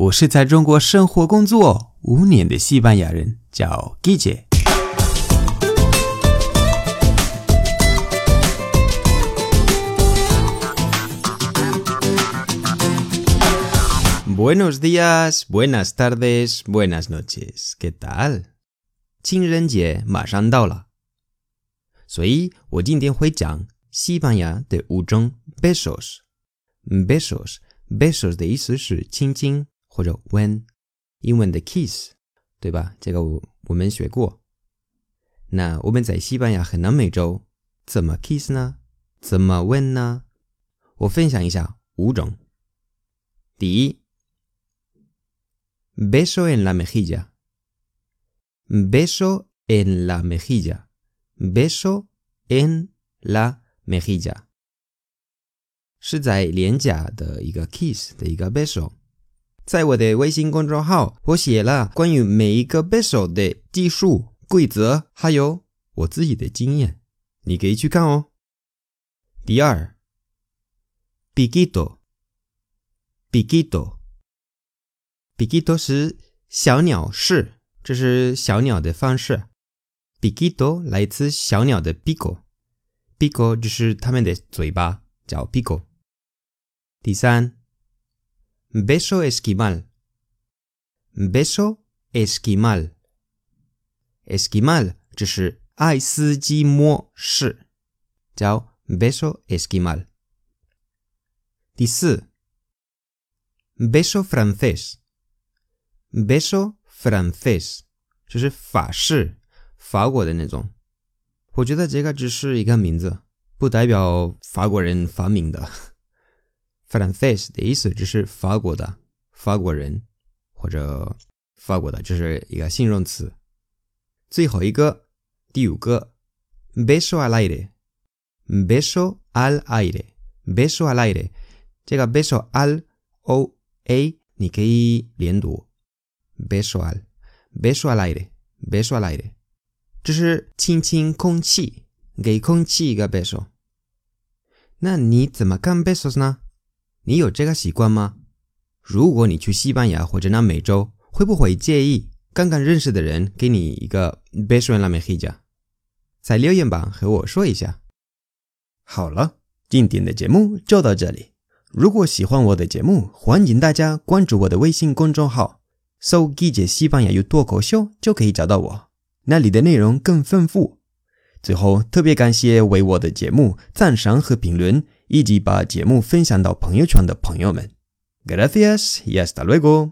我是在中国生活工作五年的西班牙人，叫 Guille。Buenos días, buenas tardes, buenas noches. ¿Qué tal？情人节马上到了，所以我今天会讲西班牙的五种 besos。besos besos 的意思是亲亲或者 when，，英文的 kiss，对吧？这个我我们学过。那我们在西班牙和南美洲怎么 kiss 呢？怎么 when 呢？我分享一下五种。第一，beso en la mejilla，beso en la mejilla，beso en la mejilla，是在脸颊的一个 kiss 的一个 beso。在我的微信公众号，我写了关于每一个 beso 的技术、规则，还有我自己的经验，你可以去看哦。第二，piquito，piquito，piquito 是小鸟式，这是小鸟的方式。piquito 来自小鸟的 pico，pico 就是它们的嘴巴，叫 pico。第三。Beso esquimal, beso esquimal, esquimal 这是爱斯基摩式，叫 beso esquimal。第四，beso francés, beso francés 就是法式，法国的那种。我觉得这个只是一个名字，不代表法国人发明的。Francés 的意思就是法国的法国人，或者法国的，就是一个形容词。最后一个，第五个，beso al aire，beso al aire，beso al aire，这个 beso al o a 你可以连读，beso al，beso al aire，beso al aire，这是亲亲空气，给空气一个 beso。那你怎么看 beso 呢？你有这个习惯吗？如果你去西班牙或者南美洲，会不会介意刚刚认识的人给你一个 beso en la mejilla？在留言板和我说一下。好了，今天的节目就到这里。如果喜欢我的节目，欢迎大家关注我的微信公众号，搜“季节西班牙语脱口秀”就可以找到我，那里的内容更丰富。最后，特别感谢为我的节目赞赏和评论。以及把节目分享到朋友圈的朋友们。Gracias y hasta luego.